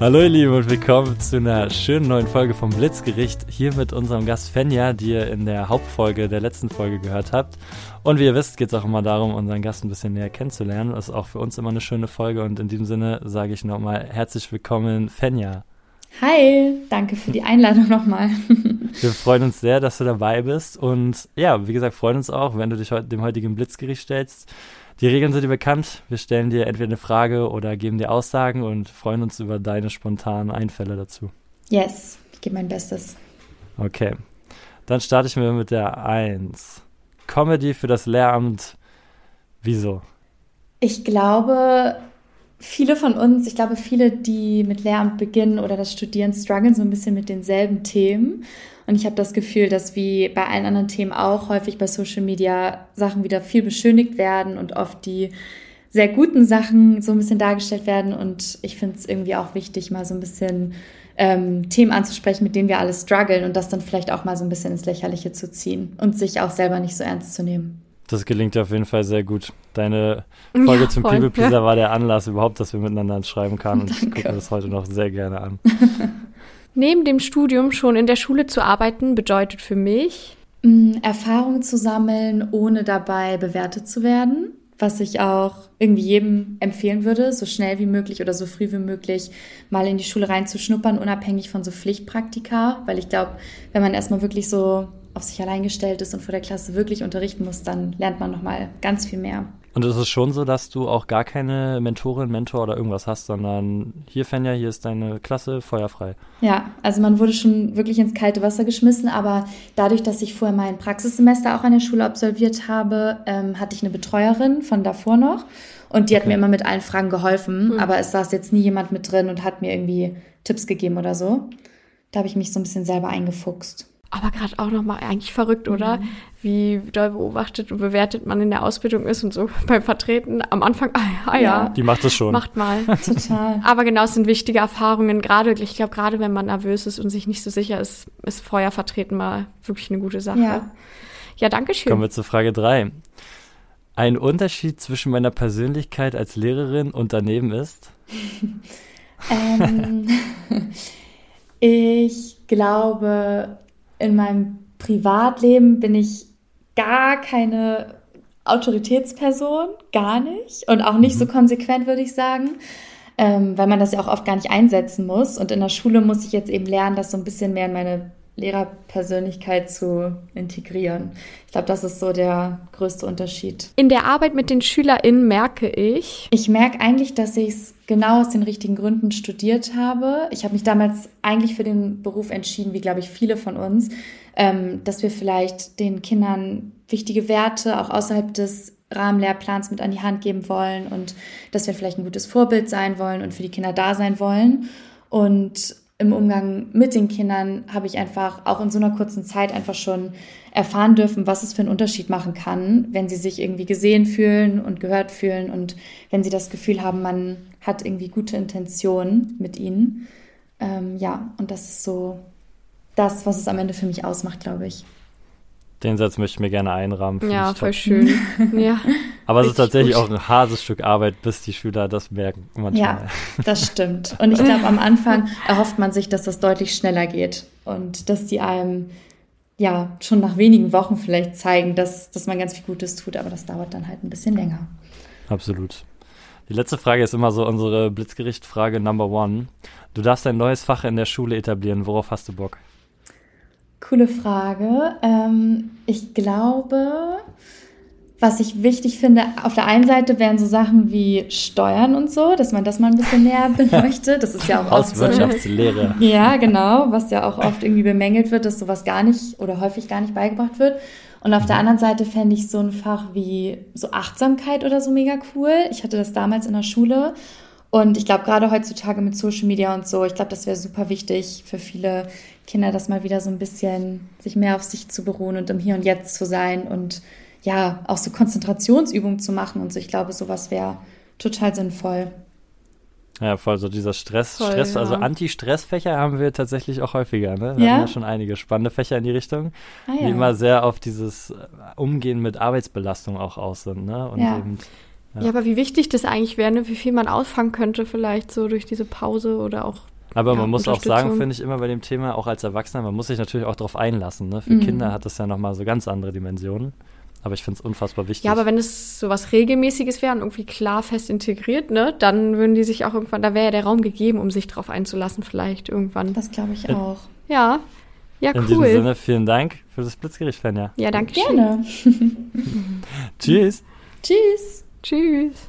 Hallo ihr Lieben und willkommen zu einer schönen neuen Folge vom Blitzgericht. Hier mit unserem Gast Fenja, die ihr in der Hauptfolge der letzten Folge gehört habt. Und wie ihr wisst, geht es auch immer darum, unseren Gast ein bisschen näher kennenzulernen. Das ist auch für uns immer eine schöne Folge und in diesem Sinne sage ich nochmal herzlich willkommen, Fenja. Hi, danke für die Einladung nochmal. Wir freuen uns sehr, dass du dabei bist und ja, wie gesagt, freuen uns auch, wenn du dich dem heutigen Blitzgericht stellst. Die Regeln sind dir bekannt. Wir stellen dir entweder eine Frage oder geben dir Aussagen und freuen uns über deine spontanen Einfälle dazu. Yes, ich gebe mein Bestes. Okay. Dann starte ich mir mit der 1. Comedy für das Lehramt. Wieso? Ich glaube, viele von uns, ich glaube, viele, die mit Lehramt beginnen oder das Studieren, strugglen so ein bisschen mit denselben Themen. Und ich habe das Gefühl, dass wie bei allen anderen Themen auch häufig bei Social Media Sachen wieder viel beschönigt werden und oft die sehr guten Sachen so ein bisschen dargestellt werden. Und ich finde es irgendwie auch wichtig, mal so ein bisschen ähm, Themen anzusprechen, mit denen wir alle strugglen und das dann vielleicht auch mal so ein bisschen ins Lächerliche zu ziehen und sich auch selber nicht so ernst zu nehmen. Das gelingt dir auf jeden Fall sehr gut. Deine Folge ja, zum People Pleaser ja. war der Anlass überhaupt, dass wir miteinander schreiben können und ich gucke mir das heute noch sehr gerne an. Neben dem Studium schon in der Schule zu arbeiten, bedeutet für mich, mm, Erfahrung zu sammeln, ohne dabei bewertet zu werden. Was ich auch irgendwie jedem empfehlen würde, so schnell wie möglich oder so früh wie möglich mal in die Schule reinzuschnuppern, unabhängig von so Pflichtpraktika. Weil ich glaube, wenn man erstmal wirklich so auf sich allein gestellt ist und vor der Klasse wirklich unterrichten muss, dann lernt man nochmal ganz viel mehr. Und es ist schon so, dass du auch gar keine Mentorin, Mentor oder irgendwas hast, sondern hier, Fenja, hier ist deine Klasse, feuerfrei. Ja, also man wurde schon wirklich ins kalte Wasser geschmissen, aber dadurch, dass ich vorher mein Praxissemester auch an der Schule absolviert habe, ähm, hatte ich eine Betreuerin von davor noch und die hat okay. mir immer mit allen Fragen geholfen, mhm. aber es saß jetzt nie jemand mit drin und hat mir irgendwie Tipps gegeben oder so. Da habe ich mich so ein bisschen selber eingefuchst aber gerade auch nochmal eigentlich verrückt, oder? Mhm. Wie doll beobachtet und bewertet man in der Ausbildung ist und so beim Vertreten am Anfang, ah, ah ja, ja. Die macht es schon. Macht mal. Total. Aber genau, es sind wichtige Erfahrungen. Gerade, ich glaube, gerade wenn man nervös ist und sich nicht so sicher ist, ist Feuer vertreten mal wirklich eine gute Sache. Ja, ja danke schön. Kommen wir zur Frage drei. Ein Unterschied zwischen meiner Persönlichkeit als Lehrerin und daneben ist? ähm, ich glaube, in meinem Privatleben bin ich gar keine Autoritätsperson, gar nicht. Und auch nicht mhm. so konsequent, würde ich sagen. Ähm, weil man das ja auch oft gar nicht einsetzen muss. Und in der Schule muss ich jetzt eben lernen, das so ein bisschen mehr in meine Lehrerpersönlichkeit zu integrieren. Ich glaube, das ist so der größte Unterschied. In der Arbeit mit den SchülerInnen merke ich. Ich merke eigentlich, dass ich es genau aus den richtigen Gründen studiert habe. Ich habe mich damals eigentlich für den Beruf entschieden, wie glaube ich viele von uns, ähm, dass wir vielleicht den Kindern wichtige Werte auch außerhalb des Rahmenlehrplans mit an die Hand geben wollen und dass wir vielleicht ein gutes Vorbild sein wollen und für die Kinder da sein wollen. Und im Umgang mit den Kindern habe ich einfach auch in so einer kurzen Zeit einfach schon erfahren dürfen, was es für einen Unterschied machen kann, wenn sie sich irgendwie gesehen fühlen und gehört fühlen und wenn sie das Gefühl haben, man hat irgendwie gute Intentionen mit ihnen. Ähm, ja, und das ist so das, was es am Ende für mich ausmacht, glaube ich. Den Satz möchte ich mir gerne einrahmen. Ja, voll top. schön. ja. Aber es ist tatsächlich gut. auch ein hartes Stück Arbeit, bis die Schüler das merken. Manchmal. Ja, das stimmt. Und ich glaube, am Anfang erhofft man sich, dass das deutlich schneller geht und dass die einem ja schon nach wenigen Wochen vielleicht zeigen, dass, dass man ganz viel Gutes tut. Aber das dauert dann halt ein bisschen länger. Absolut. Die letzte Frage ist immer so unsere Blitzgericht-Frage Number One. Du darfst ein neues Fach in der Schule etablieren. Worauf hast du Bock? Coole Frage. Ähm, ich glaube, was ich wichtig finde, auf der einen Seite wären so Sachen wie Steuern und so, dass man das mal ein bisschen näher beleuchtet. Das ist ja auch oft Wirtschaftslehre. So, ja, genau, was ja auch oft irgendwie bemängelt wird, dass sowas gar nicht oder häufig gar nicht beigebracht wird. Und auf der mhm. anderen Seite fände ich so ein Fach wie so Achtsamkeit oder so mega cool. Ich hatte das damals in der Schule und ich glaube, gerade heutzutage mit Social Media und so, ich glaube, das wäre super wichtig für viele Kinder, das mal wieder so ein bisschen sich mehr auf sich zu beruhen und im Hier und Jetzt zu sein und ja, auch so Konzentrationsübungen zu machen und so. Ich glaube, sowas wäre total sinnvoll. Ja, voll so dieser Stress, voll, Stress, ja. also Anti-Stress-Fächer haben wir tatsächlich auch häufiger, ne? Wir ja? haben ja schon einige spannende Fächer in die Richtung, ah, ja. die immer sehr auf dieses Umgehen mit Arbeitsbelastung auch aus sind, ne? Und ja. eben Ja. ja. aber wie wichtig das eigentlich wäre, ne? wie viel man ausfangen könnte, vielleicht so durch diese Pause oder auch. Aber ja, man muss auch sagen, finde ich immer bei dem Thema, auch als Erwachsener, man muss sich natürlich auch darauf einlassen. Ne? Für mhm. Kinder hat das ja nochmal so ganz andere Dimensionen. Aber ich finde es unfassbar wichtig. Ja, aber wenn es so was Regelmäßiges wäre und irgendwie klar fest integriert, ne, dann würden die sich auch irgendwann, da wäre ja der Raum gegeben, um sich drauf einzulassen, vielleicht irgendwann. Das glaube ich auch. Ja. Ja, In cool. In diesem Sinne, vielen Dank für das Blitzgericht, Fenja. Ja, danke schön. Gerne. Tschüss. Tschüss. Tschüss.